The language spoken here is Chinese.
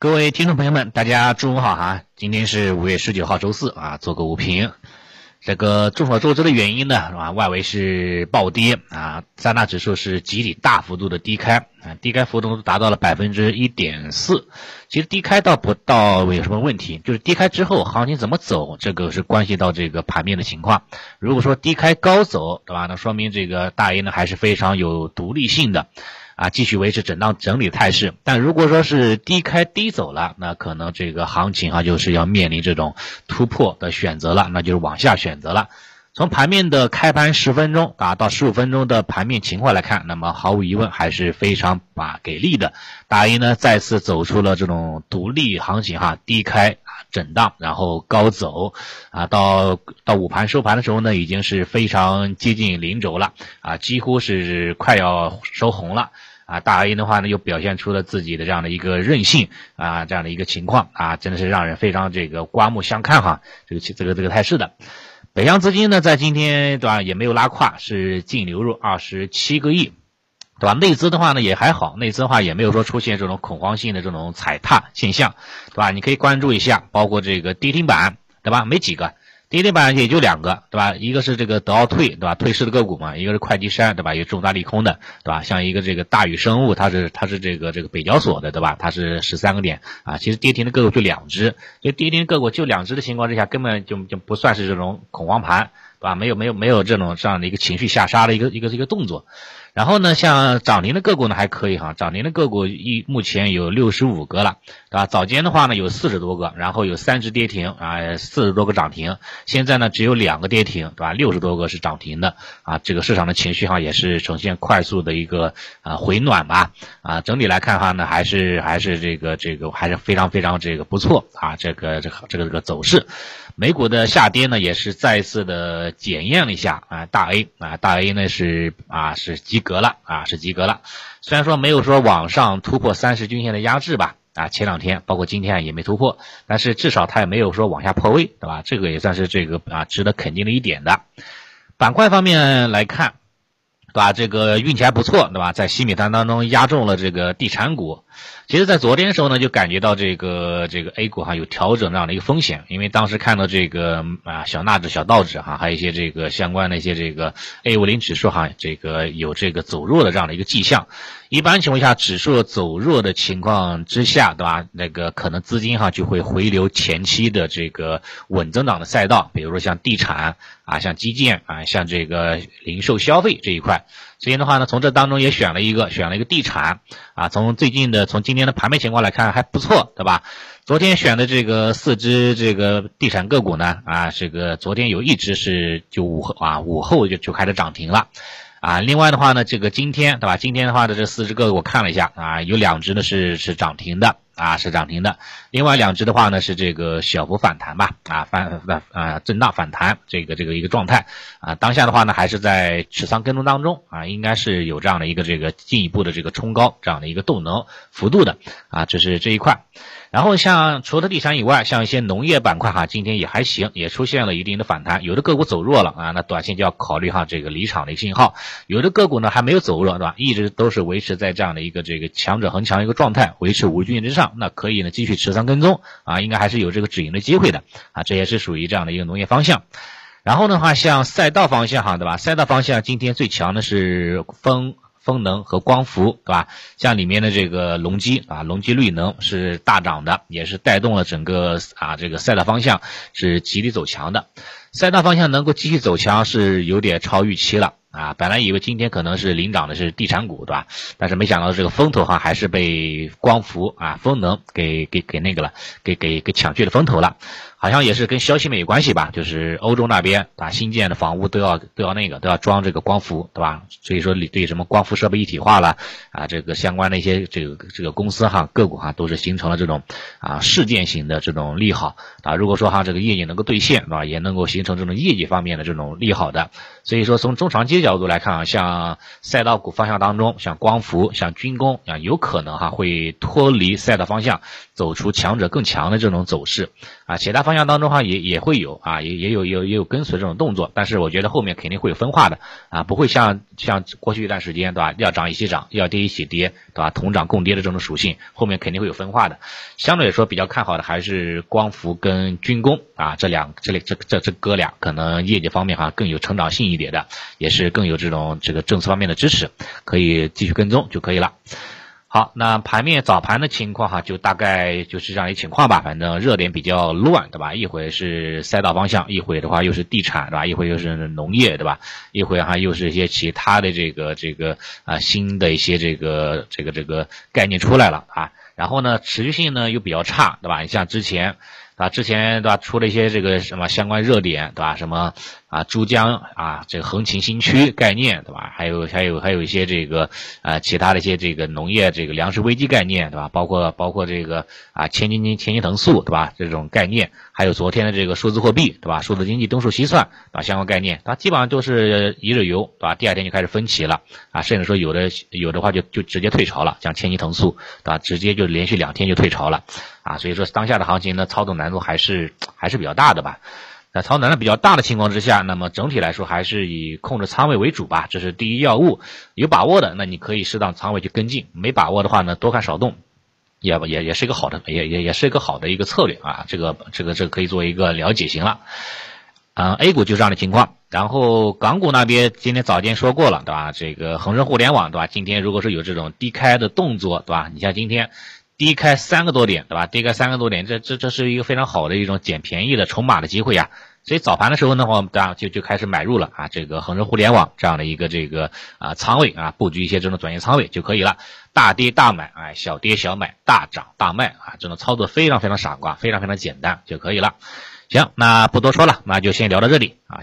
各位听众朋友们，大家中午好哈！今天是五月十九号，周四啊，做个午评。这个众所周知的原因呢，是吧？外围是暴跌啊，三大指数是集体大幅度的低开啊，低开幅度达到了百分之一点四。其实低开倒不到有什么问题，就是低开之后行情怎么走，这个是关系到这个盘面的情况。如果说低开高走，对吧？那说明这个大 A 呢还是非常有独立性的。啊，继续维持震荡整理态势，但如果说是低开低走了，那可能这个行情啊就是要面临这种突破的选择了，那就是往下选择了。从盘面的开盘十分钟啊到十五分钟的盘面情况来看，那么毫无疑问还是非常啊给力的。大 A 呢再次走出了这种独立行情哈，低开啊震荡，然后高走啊，到到午盘收盘的时候呢，已经是非常接近零轴了啊，几乎是快要收红了。啊，大 A 的话呢，又表现出了自己的这样的一个韧性啊，这样的一个情况啊，真的是让人非常这个刮目相看哈，这个这个这个态势的。北向资金呢，在今天对吧，也没有拉胯，是净流入二十七个亿，对吧？内资的话呢，也还好，内资的话也没有说出现这种恐慌性的这种踩踏现象，对吧？你可以关注一下，包括这个跌停板，对吧？没几个。跌停板也就两个，对吧？一个是这个德奥退，对吧？退市的个股嘛，一个是会计山，对吧？有重大利空的，对吧？像一个这个大宇生物，它是它是这个这个北交所的，对吧？它是十三个点啊。其实跌停的个股就两只，就跌停个股就两只的情况之下，根本就就不算是这种恐慌盘，对吧？没有没有没有这种这样的一个情绪下杀的一个一个一个动作。然后呢，像涨停的个股呢还可以哈，涨停的个股一目前有六十五个了，对吧？早间的话呢有四十多个，然后有三只跌停啊，四十多个涨停，现在呢只有两个跌停，对吧？六十多个是涨停的啊，这个市场的情绪哈也是呈现快速的一个啊回暖吧啊，整体来看哈呢还是还是这个这个还是非常非常这个不错啊，这个这个这个这个走势。美股的下跌呢，也是再一次的检验了一下啊，大 A 啊，大 A 呢是啊是及格了啊是及格了，虽然说没有说往上突破三十均线的压制吧啊，前两天包括今天也没突破，但是至少它也没有说往下破位，对吧？这个也算是这个啊值得肯定的一点的。板块方面来看，对吧？这个运气还不错，对吧？在新米单当中压中了这个地产股。其实，在昨天的时候呢，就感觉到这个这个 A 股哈有调整这样的一个风险，因为当时看到这个啊小纳指、小道指哈，还有一些这个相关的一些这个 A 五零指数哈，这个有这个走弱的这样的一个迹象。一般情况下，指数走弱的情况之下，对吧？那个可能资金哈就会回流前期的这个稳增长的赛道，比如说像地产啊、像基建啊、像这个零售消费这一块。所以的话呢，从这当中也选了一个，选了一个地产啊。从最近的，从今天的盘面情况来看，还不错，对吧？昨天选的这个四只这个地产个股呢，啊，这个昨天有一只是就午后啊午后就就开始涨停了。啊，另外的话呢，这个今天对吧？今天的话的这四只个股我看了一下啊，有两只呢是是涨停的啊，是涨停的。另外两只的话呢是这个小幅反弹吧啊，反反啊震荡反弹这个这个一个状态啊。当下的话呢还是在持仓跟踪当中啊，应该是有这样的一个这个进一步的这个冲高这样的一个动能幅度的啊，这是这一块。然后像除了地产以外，像一些农业板块哈，今天也还行，也出现了一定的反弹。有的个股走弱了啊，那短线就要考虑哈这个离场的一个信号。有的个股呢还没有走弱，对吧？一直都是维持在这样的一个这个强者恒强一个状态，维持五日均线之上，那可以呢继续持仓跟踪啊，应该还是有这个止盈的机会的啊。这也是属于这样的一个农业方向。然后的话，像赛道方向哈，对吧？赛道方向今天最强的是风。风能和光伏，对吧？像里面的这个隆基啊，隆基绿能是大涨的，也是带动了整个啊这个赛道方向是极力走强的。赛道方向能够继续走强，是有点超预期了。啊，本来以为今天可能是领涨的是地产股，对吧？但是没想到这个风头哈还是被光伏啊、风能给给给那个了，给给给抢去了风头了。好像也是跟消息面有关系吧？就是欧洲那边啊，新建的房屋都要都要那个都要装这个光伏，对吧？所以说你对什么光伏设备一体化了啊，这个相关的一些这个这个公司哈个股哈都是形成了这种啊事件型的这种利好啊。如果说哈这个业绩能够兑现，对吧？也能够形成这种业绩方面的这种利好的。所以说从中长期角。角度来看啊，像赛道股方向当中，像光伏、像军工啊，有可能哈会脱离赛道方向，走出强者更强的这种走势啊。其他方向当中哈也也会有啊，也也有有也有跟随这种动作，但是我觉得后面肯定会有分化的啊，不会像像过去一段时间对吧，要涨一起涨，要跌一起跌对吧，同涨共跌的这种属性，后面肯定会有分化的。相对来说比较看好的还是光伏跟军工啊，这两这里这这这哥俩可能业绩方面哈更有成长性一点的，也是更有这种这个政策方面的支持，可以继续跟踪就可以了。好，那盘面早盘的情况哈，就大概就是这样一情况吧。反正热点比较乱，对吧？一会是赛道方向，一会的话又是地产，对吧？一会又是农业，对吧？一会哈又是一些其他的这个这个啊新的一些这个这个这个概念出来了啊。然后呢，持续性呢又比较差，对吧？你像之前。啊，之前对吧，出了一些这个什么相关热点，对吧？什么啊，珠江啊，这个横琴新区概念，对吧？还有还有还有一些这个啊，其他的一些这个农业这个粮食危机概念，对吧？包括包括这个啊，千金金千金藤素，对吧？这种概念，还有昨天的这个数字货币，对吧？数字经济东数西算，对吧？相关概念，它基本上都是一日游，对吧？第二天就开始分歧了，啊，甚至说有的有的话就就直接退潮了，像千金藤素，对吧？直接就连续两天就退潮了。啊，所以说当下的行情呢，操作难度还是还是比较大的吧。那操作难度比较大的情况之下，那么整体来说还是以控制仓位为主吧，这是第一要务。有把握的，那你可以适当仓位去跟进；没把握的话呢，多看少动，也也也是一个好的，也也也是一个好的一个策略啊。这个这个这个可以做一个了解型了。嗯，A 股就这样的情况。然后港股那边今天早间说过了，对吧？这个恒生互联网，对吧？今天如果是有这种低开的动作，对吧？你像今天。低开三个多点，对吧？低开三个多点，这这这是一个非常好的一种捡便宜的筹码的机会呀。所以早盘的时候呢，我们大家就就开始买入了啊，这个恒生互联网这样的一个这个啊仓位啊，布局一些这种短线仓位就可以了。大跌大买，哎，小跌小买，大涨大卖啊，这种操作非常非常傻瓜，非常非常简单就可以了。行，那不多说了，那就先聊到这里啊。